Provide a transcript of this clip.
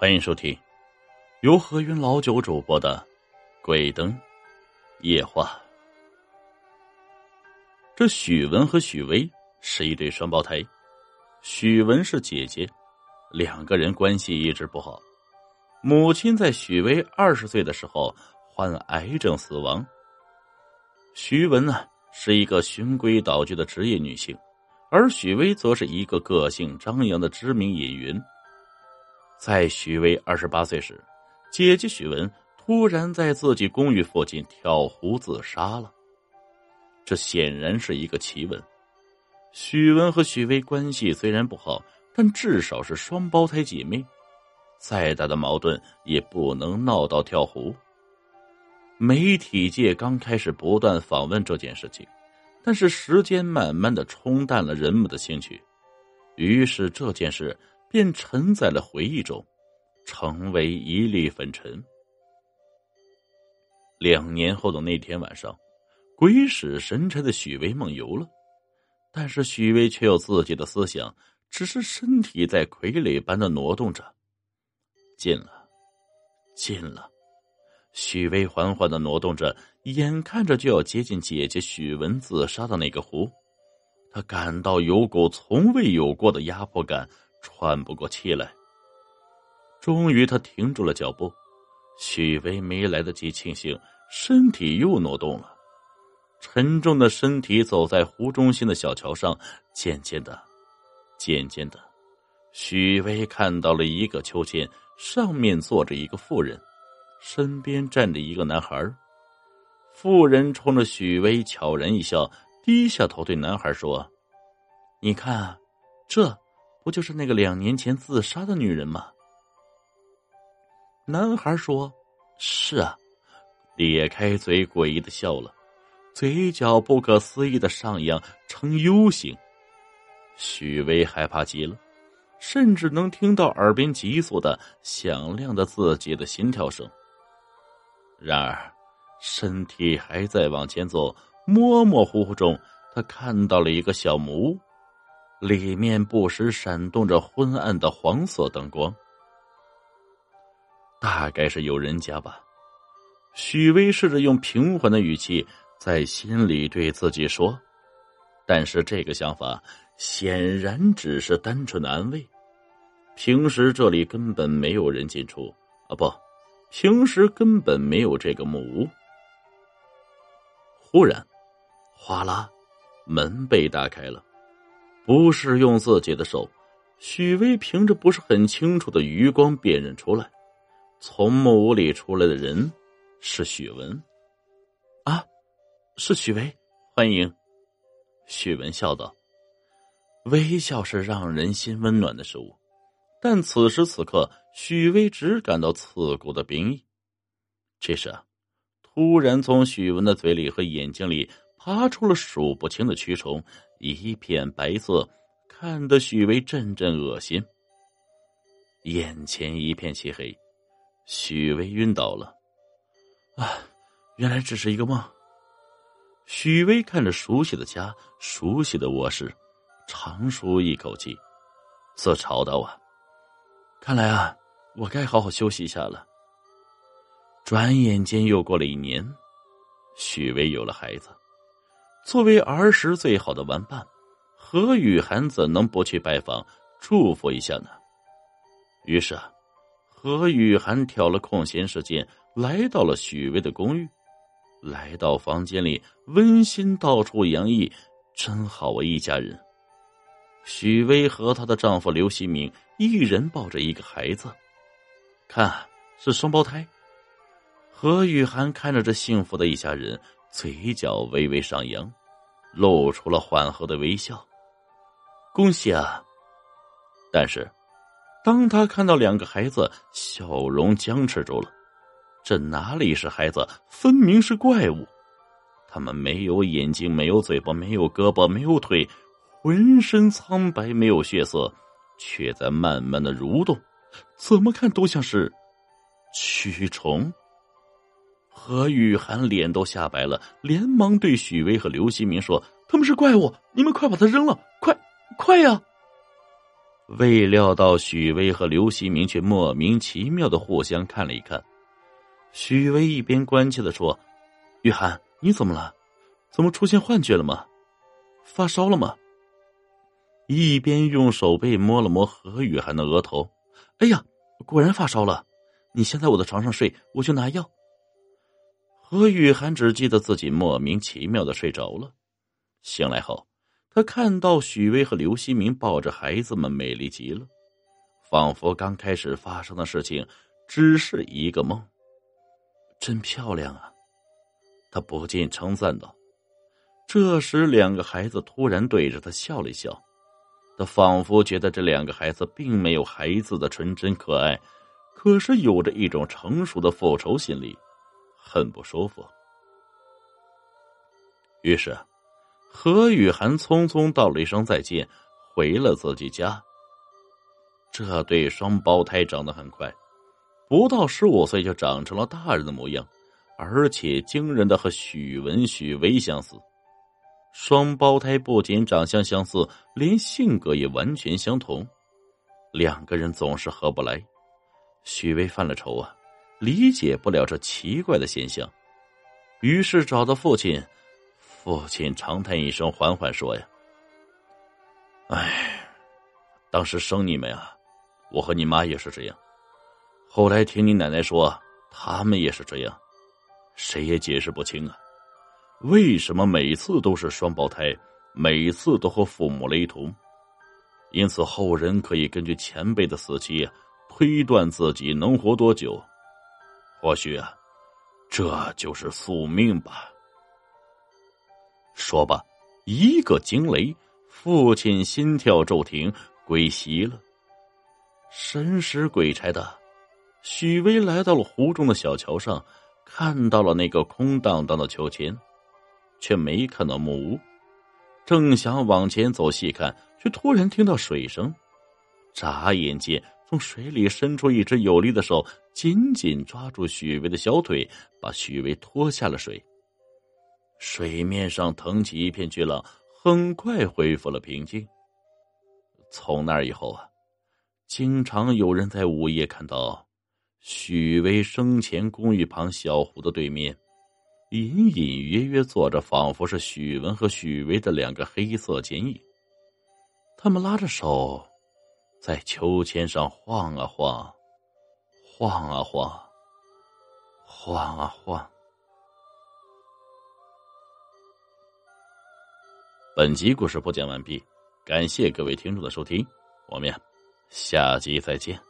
欢迎收听由何云老九主播的《鬼灯夜话》。这许文和许巍是一对双胞胎，许文是姐姐，两个人关系一直不好。母亲在许巍二十岁的时候患癌症死亡。许文呢是一个循规蹈矩的职业女性，而许巍则是一个个性张扬的知名演员。在许巍二十八岁时，姐姐许文突然在自己公寓附近跳湖自杀了。这显然是一个奇闻。许文和许巍关系虽然不好，但至少是双胞胎姐妹，再大的矛盾也不能闹到跳湖。媒体界刚开始不断访问这件事情，但是时间慢慢的冲淡了人们的兴趣，于是这件事。便沉在了回忆中，成为一粒粉尘。两年后的那天晚上，鬼使神差的许巍梦游了，但是许巍却有自己的思想，只是身体在傀儡般的挪动着。近了，近了，许巍缓缓的挪动着，眼看着就要接近姐姐许文自杀的那个湖，他感到有股从未有过的压迫感。喘不过气来，终于他停住了脚步。许巍没来得及庆幸，身体又挪动了。沉重的身体走在湖中心的小桥上，渐渐的，渐渐的，许巍看到了一个秋千，上面坐着一个妇人，身边站着一个男孩。妇人冲着许巍悄然一笑，低下头对男孩说：“你看，这。”不就是那个两年前自杀的女人吗？男孩说：“是啊。”咧开嘴诡异的笑了，嘴角不可思议的上扬呈 U 型。许巍害怕极了，甚至能听到耳边急速的、响亮的自己的心跳声。然而，身体还在往前走，模模糊糊中，他看到了一个小木屋。里面不时闪动着昏暗的黄色灯光，大概是有人家吧。许巍试着用平缓的语气在心里对自己说，但是这个想法显然只是单纯的安慰。平时这里根本没有人进出啊，不，平时根本没有这个木屋。忽然，哗啦，门被打开了。不是用自己的手，许巍凭着不是很清楚的余光辨认出来，从木屋里出来的人是许文。啊，是许巍，欢迎。许文笑道：“微笑是让人心温暖的事物，但此时此刻，许巍只感到刺骨的冰意。这时啊，突然从许文的嘴里和眼睛里爬出了数不清的蛆虫。”一片白色，看得许巍阵阵恶心。眼前一片漆黑，许巍晕倒了。啊，原来只是一个梦。许巍看着熟悉的家，熟悉的卧室，长舒一口气，自嘲道：“啊，看来啊，我该好好休息一下了。”转眼间又过了一年，许巍有了孩子。作为儿时最好的玩伴，何雨涵怎能不去拜访、祝福一下呢？于是，何雨涵挑了空闲时间来到了许巍的公寓。来到房间里，温馨到处洋溢，真好啊！一家人。许巍和她的丈夫刘希明一人抱着一个孩子，看是双胞胎。何雨涵看着这幸福的一家人，嘴角微微上扬。露出了缓和的微笑，恭喜啊！但是，当他看到两个孩子，笑容僵持住了。这哪里是孩子，分明是怪物！他们没有眼睛，没有嘴巴，没有胳膊，没有腿，浑身苍白，没有血色，却在慢慢的蠕动，怎么看都像是蛆虫。何雨涵脸都吓白了，连忙对许巍和刘希明说：“他们是怪物，你们快把他扔了，快，快呀！”未料到许巍和刘希明却莫名其妙的互相看了一看。许巍一边关切的说：“雨涵，你怎么了？怎么出现幻觉了吗？发烧了吗？”一边用手背摸了摸何雨涵的额头。“哎呀，果然发烧了！你先在我的床上睡，我去拿药。”何雨涵只记得自己莫名其妙的睡着了。醒来后，他看到许巍和刘希明抱着孩子们，美丽极了，仿佛刚开始发生的事情只是一个梦。真漂亮啊！他不禁称赞道。这时，两个孩子突然对着他笑了笑，他仿佛觉得这两个孩子并没有孩子的纯真可爱，可是有着一种成熟的复仇心理，很不舒服。于是，何雨涵匆匆道了一声再见，回了自己家。这对双胞胎长得很快。不到十五岁就长成了大人的模样，而且惊人的和许文、许巍相似。双胞胎不仅长相相似，连性格也完全相同。两个人总是合不来。许巍犯了愁啊，理解不了这奇怪的现象，于是找到父亲。父亲长叹一声，缓缓说：“呀，哎，当时生你们啊，我和你妈也是这样。”后来听你奶奶说，他们也是这样，谁也解释不清啊。为什么每次都是双胞胎，每次都和父母雷同？因此后人可以根据前辈的死期推断自己能活多久。或许啊，这就是宿命吧。说罢，一个惊雷，父亲心跳骤停，归西了。神使鬼差的。许巍来到了湖中的小桥上，看到了那个空荡荡的秋千，却没看到木屋。正想往前走细看，却突然听到水声。眨眼间，从水里伸出一只有力的手，紧紧抓住许巍的小腿，把许巍拖下了水。水面上腾起一片巨浪，很快恢复了平静。从那以后啊，经常有人在午夜看到。许巍生前公寓旁小湖的对面，隐隐约约坐着，仿佛是许文和许巍的两个黑色剪影。他们拉着手，在秋千上晃啊晃，晃啊晃，晃啊晃。本集故事播讲完毕，感谢各位听众的收听，我们下集再见。